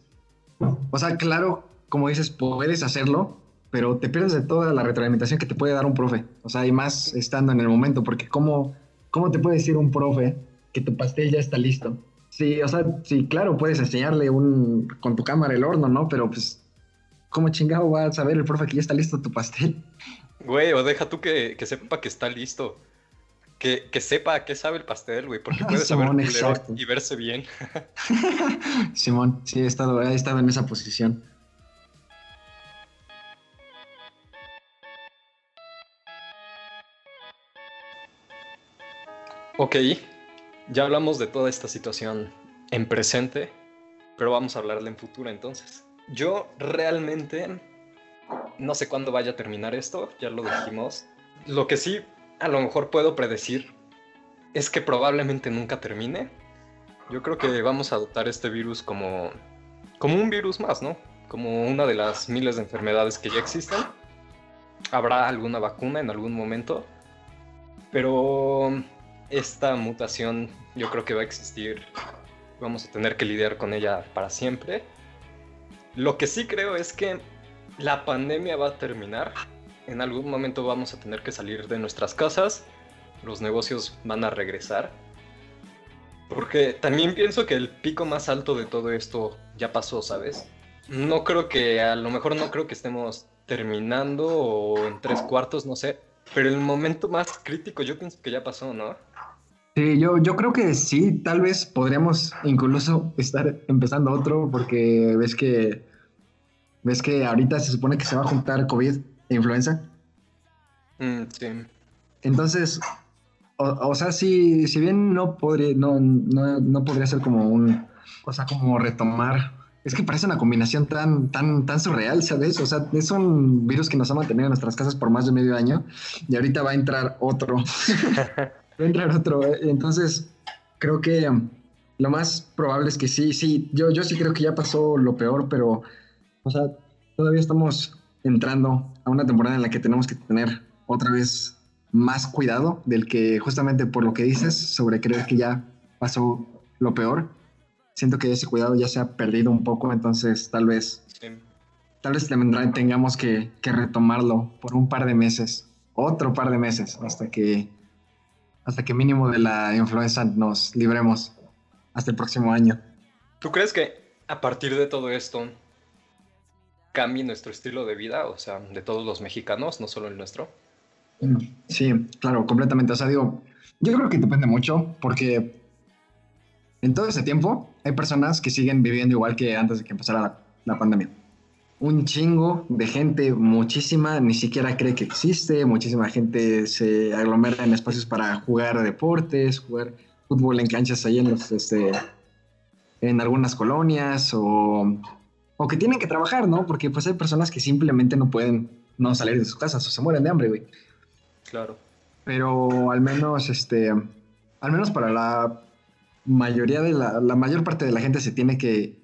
Speaker 2: o sea, claro, como dices, puedes hacerlo, pero te pierdes de toda la retroalimentación que te puede dar un profe. O sea, y más estando en el momento, porque ¿cómo, cómo te puede decir un profe que tu pastel ya está listo? Sí, o sea, sí, claro, puedes enseñarle un, con tu cámara el horno, ¿no? Pero pues ¿cómo chingado va a saber el profe que ya está listo tu pastel?
Speaker 1: Güey, o deja tú que, sepa que está listo. Que, sepa a qué sabe el pastel, güey, porque puede saber y verse bien.
Speaker 2: Simón, sí, he estado, he estado en esa posición.
Speaker 1: Ok, ya hablamos de toda esta situación en presente, pero vamos a hablarle en futuro entonces. Yo realmente no sé cuándo vaya a terminar esto, ya lo dijimos. Lo que sí a lo mejor puedo predecir es que probablemente nunca termine. Yo creo que vamos a adoptar este virus como, como un virus más, ¿no? Como una de las miles de enfermedades que ya existen. Habrá alguna vacuna en algún momento, pero esta mutación yo creo que va a existir. Vamos a tener que lidiar con ella para siempre. Lo que sí creo es que la pandemia va a terminar en algún momento vamos a tener que salir de nuestras casas, los negocios van a regresar. Porque también pienso que el pico más alto de todo esto ya pasó, ¿sabes? No creo que, a lo mejor no creo que estemos terminando o en tres cuartos, no sé. Pero el momento más crítico yo pienso que ya pasó, ¿no?
Speaker 2: Sí, yo, yo creo que sí, tal vez podríamos incluso estar empezando otro porque ves que ves que ahorita se supone que se va a juntar COVID influenza.
Speaker 1: Mm, sí.
Speaker 2: Entonces, o, sea, si, si bien no podría, no, no, podría ser como un, o sea, como retomar. Es que parece una combinación tan, tan, tan surreal, ¿sabes? O sea, es un virus que nos ha mantenido en nuestras casas por más de medio año y ahorita va a entrar otro. va a entrar otro. Entonces, creo que lo más probable es que sí, sí. Yo, yo sí creo que ya pasó lo peor, pero, o sea, todavía estamos entrando a una temporada en la que tenemos que tener otra vez más cuidado del que justamente por lo que dices sobre creer que ya pasó lo peor. Siento que ese cuidado ya se ha perdido un poco, entonces tal vez tal vez tengamos que, que, retomarlo por un par de meses, otro par de meses, hasta que hasta que mínimo de la influenza nos libremos hasta el próximo año.
Speaker 1: ¿Tú crees que a partir de todo esto cambie nuestro estilo de vida, o sea, de todos los mexicanos, no solo el nuestro?
Speaker 2: Sí, claro, completamente. O sea, digo, yo creo que depende mucho porque en todo ese tiempo hay personas que siguen viviendo igual que antes de que empezara la, pandemia. Un chingo de gente, muchísima, ni siquiera cree que existe, muchísima gente se aglomera en espacios para jugar deportes, jugar fútbol en canchas ahí en los, este, en algunas colonias o o que tienen que trabajar, ¿no? Porque pues hay personas que simplemente no pueden no salir de sus casas o se mueren de hambre, güey.
Speaker 1: Claro.
Speaker 2: Pero al menos, este, al menos para la mayoría de la, la mayor parte de la gente se tiene que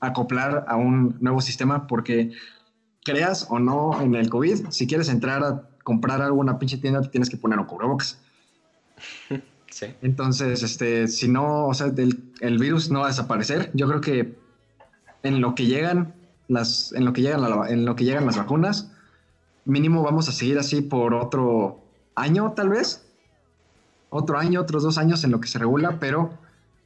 Speaker 2: acoplar a un nuevo sistema porque creas o no en el COVID, si quieres entrar a comprar algo en una pinche tienda, te tienes que poner un cubrebocas. Sí. Entonces, este, si no, o sea, el, el virus no va a desaparecer. Yo creo que en lo que llegan las, en lo que llegan, en lo que llegan las vacunas, mínimo vamos a seguir así por otro año tal vez, otro año, otros dos años en lo que se regula, pero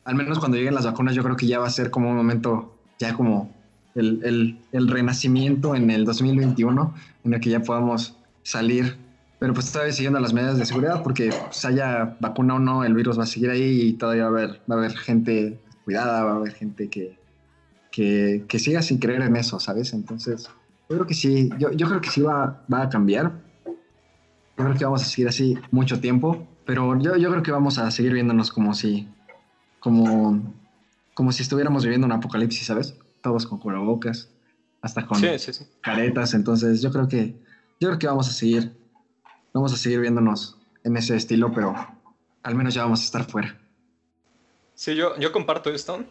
Speaker 2: al menos cuando lleguen las vacunas yo creo que ya va a ser como un momento, ya como el, renacimiento en el 2021, en el que ya podamos salir, pero pues todavía siguiendo las medidas de seguridad, porque pues, haya vacuna o no, el virus va a seguir ahí y todavía va a haber, va a haber gente cuidada, va a haber gente que, que, que siga sin creer en eso, ¿sabes? Entonces, yo creo que sí, yo, yo creo que sí va, va a cambiar. Yo creo que vamos a seguir así mucho tiempo, pero yo, yo creo que vamos a seguir viéndonos como si, como, como si estuviéramos viviendo un apocalipsis, ¿sabes? Todos con cubrebocas, hasta con caretas, entonces yo creo que, yo creo que vamos a seguir, vamos a seguir viéndonos en ese estilo, pero al menos ya vamos a estar fuera.
Speaker 1: Sí, yo, yo comparto esto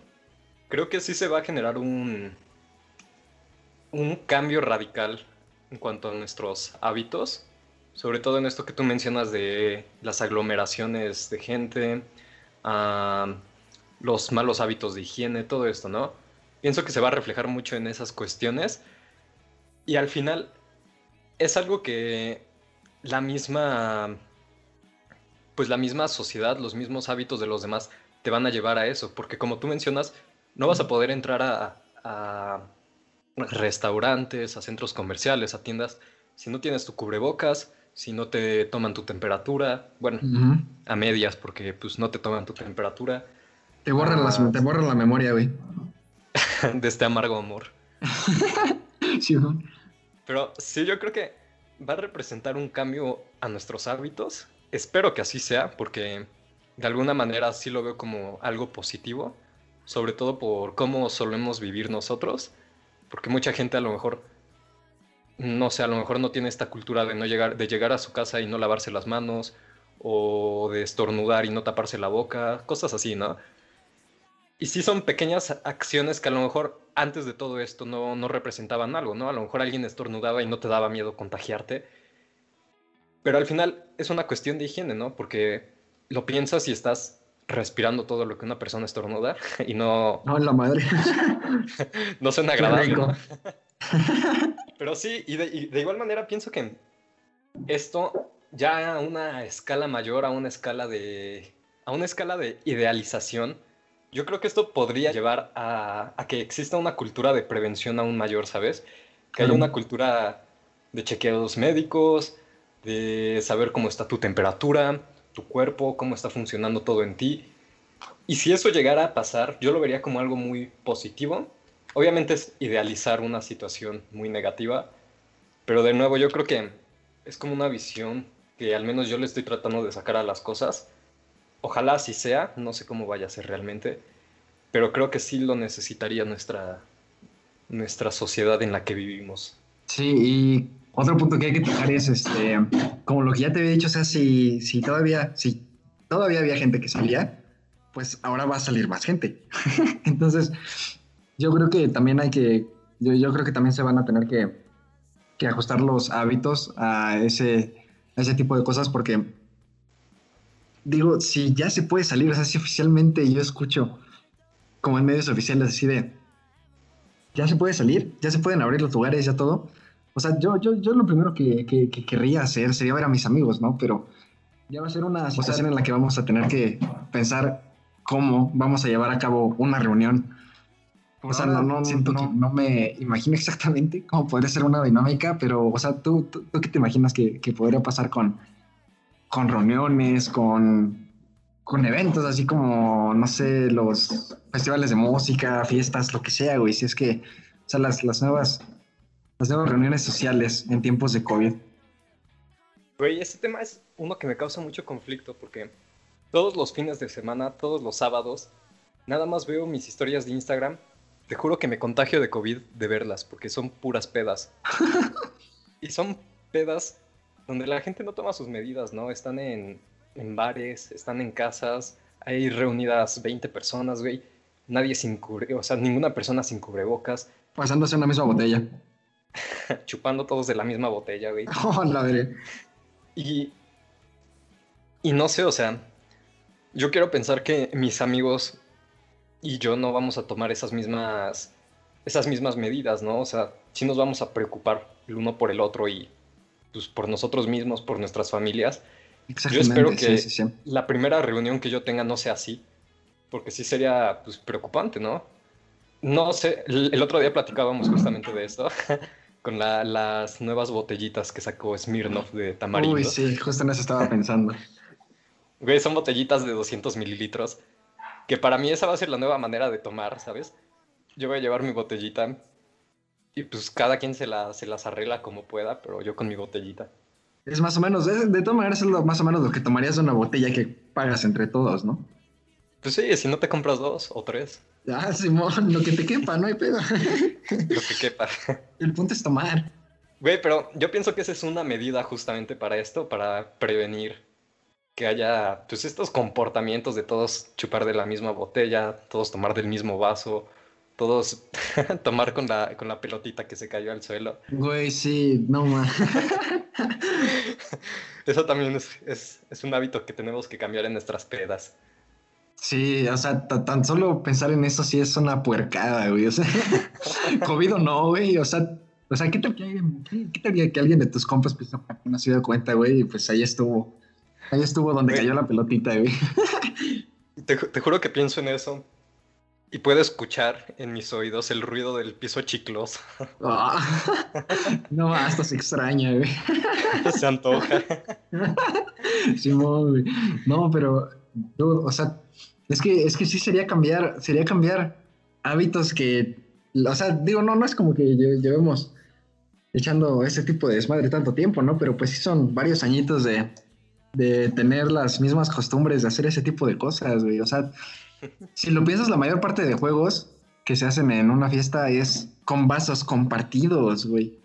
Speaker 1: creo que sí se va a generar un, un cambio radical en cuanto a nuestros hábitos, sobre todo en esto que tú mencionas de las aglomeraciones de gente, los malos hábitos de higiene, todo esto, ¿no? Pienso que se va a reflejar mucho en esas cuestiones y al final es algo que la misma, pues la misma sociedad, los mismos hábitos de los demás te van a llevar a eso, porque como tú mencionas, no vas a poder entrar a, restaurantes, a centros comerciales, a tiendas, si no tienes tu cubrebocas, si no te toman tu temperatura, bueno, a medias porque pues no te toman tu temperatura.
Speaker 2: Te borran, ah, te borran la memoria, güey.
Speaker 1: de este amargo amor. sí, Pero sí, yo creo que va a representar un cambio a nuestros hábitos. Espero que así sea, porque de alguna manera sí lo veo como algo positivo, sobre todo por cómo solemos vivir nosotros, porque mucha gente a lo mejor, no sé, a lo mejor no tiene esta cultura de no llegar, de llegar a su casa y no lavarse las manos, o de estornudar y no taparse la boca, cosas así, ¿no? Y sí son pequeñas acciones que a lo mejor antes de todo esto no, no, representaban algo, ¿no? A lo mejor alguien estornudaba y no te daba miedo contagiarte. Pero al final es una cuestión de higiene, ¿no? Porque lo piensas y estás respirando todo lo que una persona estornuda y no...
Speaker 2: No, la madre.
Speaker 1: no suena agradable. ¿no? Pero sí, y de, y de igual manera pienso que esto ya a una escala mayor, a una escala de... a una escala de idealización, yo creo que esto podría llevar a, que exista una cultura de prevención aún mayor, ¿sabes? Que haya una cultura de chequeos médicos, de saber cómo está tu temperatura, tu cuerpo, cómo está funcionando todo en ti. Y si eso llegara a pasar, yo lo vería como algo muy positivo. Obviamente es idealizar una situación muy negativa, pero de nuevo yo creo que es como una visión que al menos yo le estoy tratando de sacar a las cosas Ojalá así sea, no sé cómo vaya a ser realmente, pero creo que sí lo necesitaría nuestra, nuestra sociedad en la que vivimos.
Speaker 2: Sí, y otro punto que hay que tocar es, este, como lo que ya te había dicho, o sea, si, si, todavía, si todavía había gente que salía, pues ahora va a salir más gente. Entonces, yo creo que también hay que, yo, yo, creo que también se van a tener que, que ajustar los hábitos a ese, a ese tipo de cosas porque digo, si ya se puede salir, o sea, si oficialmente yo escucho como en medios oficiales así de, ya se puede salir, ya se pueden abrir los lugares, ya todo. O sea, yo, yo, yo lo primero que, que, querría hacer sería ver a mis amigos, ¿no? Pero ya va a ser una situación en la que vamos a tener que pensar cómo vamos a llevar a cabo una reunión. o sea, no, no, siento no. no me imagino exactamente cómo podría ser una dinámica, pero, o sea, ¿tú, tú, qué te imaginas que, que podría pasar con, con reuniones, con, con eventos, así como, no sé, los festivales de música, fiestas, lo que sea, güey. Si es que, o sea, las, las nuevas, las nuevas reuniones sociales en tiempos de COVID.
Speaker 1: Güey, este tema es uno que me causa mucho conflicto porque todos los fines de semana, todos los sábados, nada más veo mis historias de Instagram. Te juro que me contagio de COVID de verlas porque son puras pedas. y son pedas donde la gente no toma sus medidas, ¿no? Están en, bares, están en casas, hay reunidas 20 personas, güey. Nadie sin cubre, o sea, ninguna persona sin cubrebocas.
Speaker 2: Pasándose en la misma botella.
Speaker 1: Chupando todos de la misma botella, güey.
Speaker 2: Oh, la veré.
Speaker 1: Y, y no sé, o sea, yo quiero pensar que mis amigos y yo no vamos a tomar esas mismas, esas mismas medidas, ¿no? O sea, sí nos vamos a preocupar el uno por el otro y pues, por nosotros mismos, por nuestras familias. Yo espero que la primera reunión que yo tenga no sea así, porque sí sería pues, preocupante, ¿no? No sé, el, otro día platicábamos justamente de esto, con las nuevas botellitas que sacó Smirnoff de tamarindo. Uy,
Speaker 2: sí, justo en eso estaba pensando.
Speaker 1: Güey, son botellitas de 200 mililitros, que para mí esa va a ser la nueva manera de tomar, ¿sabes? Yo voy a llevar mi botellita y pues cada quien se, la, se las arregla como pueda, pero yo con mi botellita.
Speaker 2: Es más o menos, de, todas maneras es lo, más o menos lo que tomarías de una botella que pagas entre todos, ¿no?
Speaker 1: Pues sí, si no te compras dos o tres.
Speaker 2: Ah, Simón, lo que te quepa, no hay pedo.
Speaker 1: lo que quepa.
Speaker 2: El punto es tomar.
Speaker 1: Güey, pero yo pienso que esa es una medida justamente para esto, para prevenir que haya pues estos comportamientos de todos chupar de la misma botella, todos tomar del mismo vaso, todos tomar con la, con la pelotita que se cayó al suelo.
Speaker 2: Güey, sí, no más.
Speaker 1: Eso también es, un hábito que tenemos que cambiar en nuestras pedas.
Speaker 2: Sí, o sea, tan solo pensar en eso sí es una puercada, güey. O sea, COVID o no, güey. O sea, o sea, ¿qué tal que alguien, qué, que alguien de tus compas pues, no se dio cuenta, güey? Y pues ahí estuvo. Ahí estuvo donde cayó la pelotita, güey.
Speaker 1: Te, te juro que pienso en eso Y puedo escuchar en mis oídos el ruido del piso chicloso.
Speaker 2: Ah. no, hasta se extraña, güey.
Speaker 1: se antoja.
Speaker 2: Simón, güey. No, pero, o sea, es que, es que sí sería cambiar, sería cambiar hábitos que, o sea, digo, no, no es como que llevemos echando ese tipo de desmadre tanto tiempo, ¿no? Pero pues sí son varios añitos de, de tener las mismas costumbres de hacer ese tipo de cosas, güey. O sea, si lo piensas, la mayor parte de juegos que se hacen en una fiesta es con vasos compartidos, güey.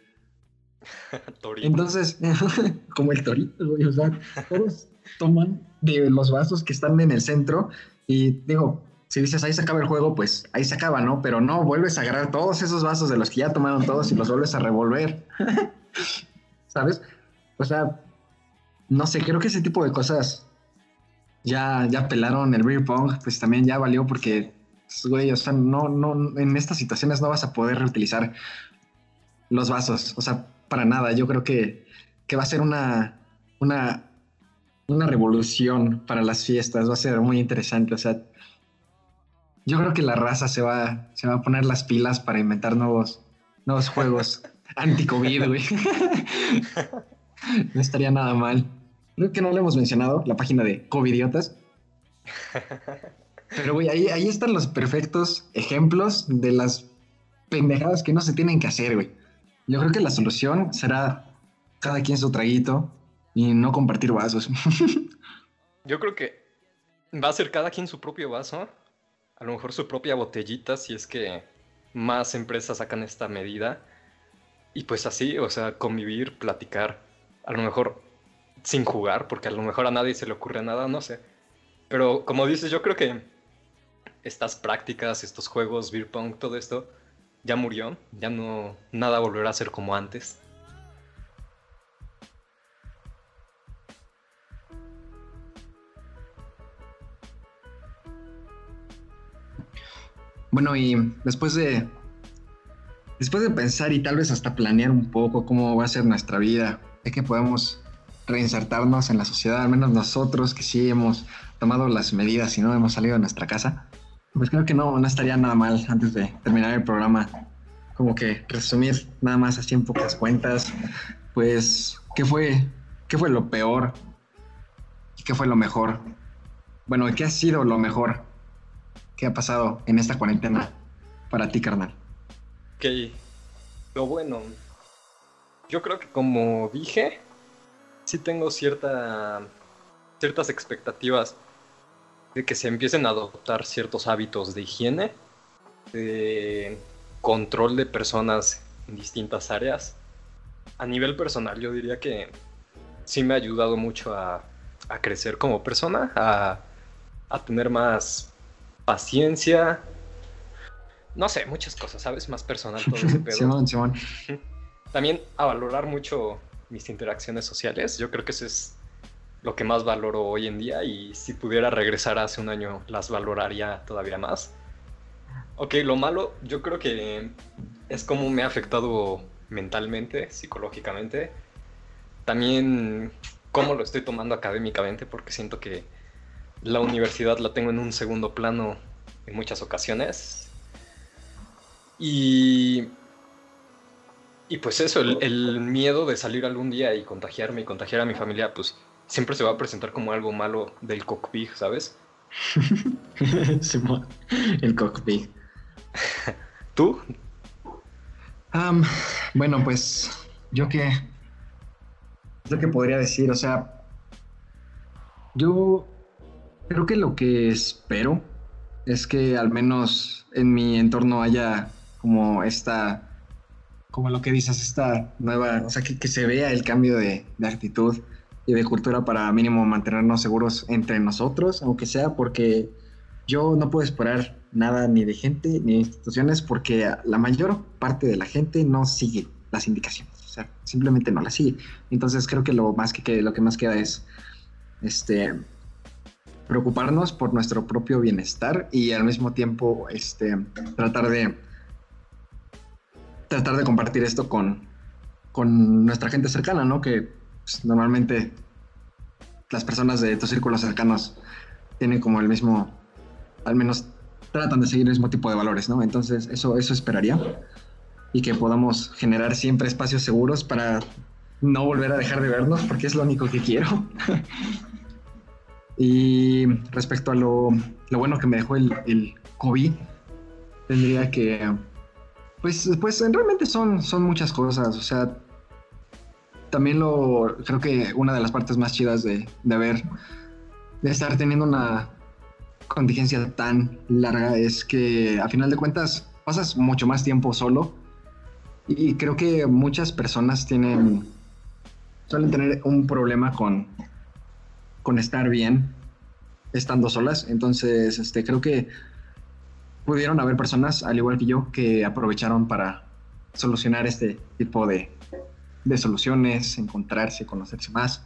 Speaker 2: Entonces, como el torito, güey, o sea, todos toman de los vasos que están en el centro y digo, si dices ahí se acaba el juego, pues ahí se acaba, ¿no? Pero no, vuelves a agarrar todos esos vasos de los que ya tomaron todos y los vuelves a revolver. ¿Sabes? O sea, no sé, creo que ese tipo de cosas ya, ya pelaron el beer pong, pues también ya valió porque, pues, güey, o sea, no, no, en estas situaciones no vas a poder reutilizar los vasos, o sea, para nada. Yo creo que, que va a ser una, una, una revolución para las fiestas, va a ser muy interesante, o sea, yo creo que la raza se va, se va a poner las pilas para inventar nuevos, nuevos juegos anti-COVID, güey. no estaría nada mal. Creo que no le hemos mencionado la página de Covidiotas. Pero, güey, ahí, ahí están los perfectos ejemplos de las pendejadas que no se tienen que hacer, güey. Yo creo que la solución será cada quien su traguito y no compartir vasos.
Speaker 1: Yo creo que va a ser cada quien su propio vaso a lo mejor su propia botellita si es que más empresas sacan esta medida. Y pues así, o sea, convivir, platicar, a lo mejor sin jugar, porque a lo mejor a nadie se le ocurre nada, no sé. Pero como dices, yo creo que estas prácticas, estos juegos, beer pong, todo esto, ya murió, ya no, nada volverá a ser como antes.
Speaker 2: Bueno, y después de. Después de pensar y tal vez hasta planear un poco cómo va a ser nuestra vida, de que podemos reinsertarnos en la sociedad, al menos nosotros que sí hemos tomado las medidas y no hemos salido de nuestra casa, pues creo que no, no estaría nada mal antes de terminar el programa. Como que resumir nada más así en pocas cuentas, pues, ¿qué fue, qué fue lo peor? ¿Y qué fue lo mejor? Bueno, ¿qué ha sido lo mejor ¿Qué ha pasado en esta cuarentena para ti, carnal?
Speaker 1: Ok, lo bueno, yo creo que como dije, sí tengo cierta, ciertas expectativas de que se empiecen a adoptar ciertos hábitos de higiene, de control de personas en distintas áreas. A nivel personal, yo diría que sí me ha ayudado mucho a, crecer como persona, a, a tener más paciencia. No sé, muchas cosas, ¿sabes? Más personal todo ese pedo. Simón, Simón. También a valorar mucho mis interacciones sociales. Yo creo que eso es lo que más valoro hoy en día y si pudiera regresar hace un año las valoraría todavía más. Ok, lo malo yo creo que es como me ha afectado mentalmente, psicológicamente. También cómo lo estoy tomando académicamente porque siento que la universidad la tengo en un segundo plano en muchas ocasiones. Y, y pues eso, el, miedo de salir algún día y contagiarme y contagiar a mi familia, pues siempre se va a presentar como algo malo del cockpit, ¿sabes?
Speaker 2: el cockpit.
Speaker 1: ¿Tú?
Speaker 2: bueno, pues yo que... Lo que podría decir, o sea, yo Creo que lo que espero es que al menos en mi entorno haya como esta, como lo que dices, esta nueva, o sea, que, se vea el cambio de, actitud y de cultura para mínimo mantenernos seguros entre nosotros, aunque sea porque yo no puedo esperar nada ni de gente ni de instituciones porque la mayor parte de la gente no sigue las indicaciones, o sea, simplemente no las sigue. Entonces creo que lo más que, lo que más queda es este preocuparnos por nuestro propio bienestar y al mismo tiempo este, tratar de tratar de compartir esto con, con nuestra gente cercana, ¿no? Que pues, normalmente las personas de tus círculos cercanos tienen como el mismo, al menos tratan de seguir el mismo tipo de valores, ¿no? Entonces, eso, eso esperaría. Y que podamos generar siempre espacios seguros para no volver a dejar de vernos, porque es lo único que quiero. y respecto a lo, lo, bueno que me dejó el, el COVID, tendría que, pues, pues realmente son, son muchas cosas, o sea, también lo, creo que una de las partes más chidas de, de haber, de estar teniendo una contingencia tan larga es que a final de cuentas pasas mucho más tiempo solo. Y creo que muchas personas tienen, suelen tener un problema con, con estar bien estando solas, entonces este, creo que pudieron haber personas, al igual que yo, que aprovecharon para solucionar este tipo de, de soluciones, encontrarse, conocerse más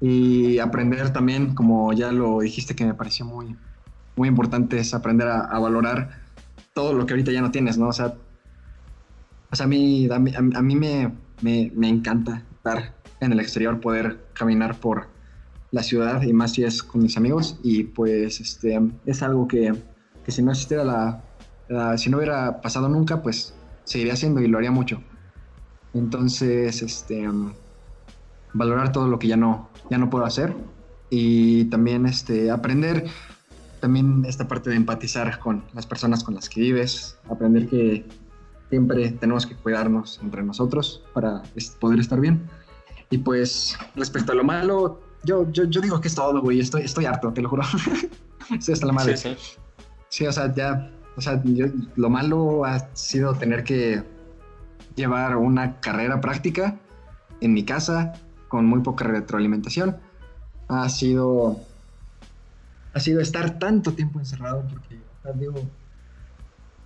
Speaker 2: y aprender también, como ya lo dijiste que me pareció muy, muy importante, es aprender a, valorar todo lo que ahorita ya no tienes, ¿no? O sea, o sea a mí, a mí, me, me, me, encanta estar en el exterior, poder caminar por la ciudad y más si es con mis amigos y pues este es algo que, que si no existiera la, si no hubiera pasado nunca, pues seguiría haciendo y lo haría mucho. Entonces, este, valorar todo lo que ya no, ya no puedo hacer y también este, aprender también esta parte de empatizar con las personas con las que vives, aprender que siempre tenemos que cuidarnos entre nosotros para poder estar bien. Y pues respecto a lo malo, yo, yo, yo digo que es todo, güey, estoy, estoy harto, te lo juro. sí, hasta la madre. Sí, sí. sí, o sea, ya, o sea, lo malo ha sido tener que llevar una carrera práctica en mi casa con muy poca retroalimentación. Ha sido ha sido estar tanto tiempo encerrado porque digo,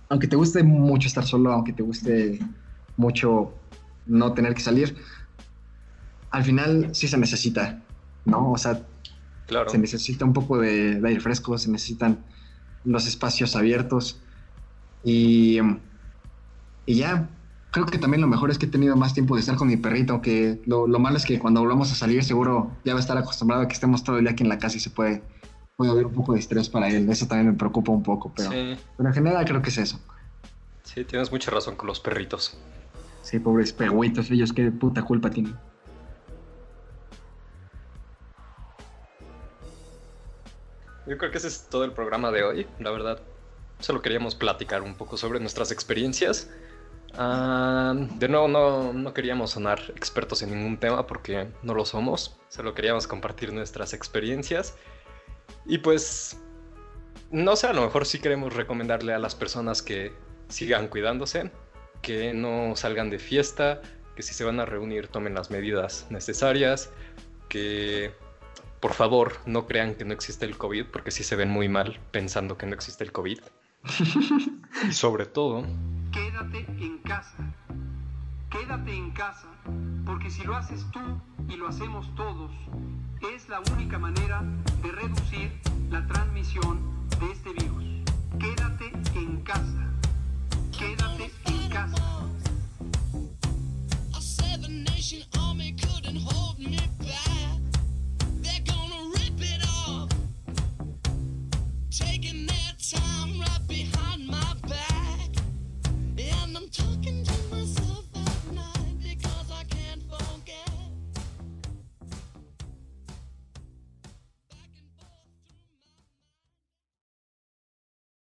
Speaker 2: aunque te guste mucho estar solo, aunque te guste mucho no tener que salir, al final sí se necesita, ¿no? O sea, claro. se necesita un poco de, de aire fresco, se necesitan los espacios abiertos y, y ya, creo que también lo mejor es que he tenido más tiempo de estar con mi perrito, aunque lo, malo es que cuando volvamos a salir seguro ya va a estar acostumbrado a que estemos todo el día aquí en la casa y se puede, puede haber un poco de estrés para él. Eso también me preocupa un poco, pero, pero en general creo que es eso.
Speaker 1: Sí, tienes mucha razón con los perritos.
Speaker 2: Sí, pobres perritos, ellos qué puta culpa tienen.
Speaker 1: Yo creo que ese es todo el programa de hoy, la verdad. Solo queríamos platicar un poco sobre nuestras experiencias Ah, de nuevo, no, no, queríamos sonar expertos en ningún tema porque no lo somos, solo queríamos compartir nuestras experiencias. Y pues, no sé, a lo mejor sí queremos recomendarle a las personas que sigan cuidándose, que no salgan de fiesta, que si se van a reunir tomen las medidas necesarias, que por favor, no crean que no existe el COVID, porque sí se ven muy mal pensando que no existe el COVID. y sobre todo...
Speaker 3: Quédate en casa. Quédate en casa, porque si lo haces tú y lo hacemos todos, es la única manera de reducir la transmisión de este virus. Quédate en casa. Quédate en casa.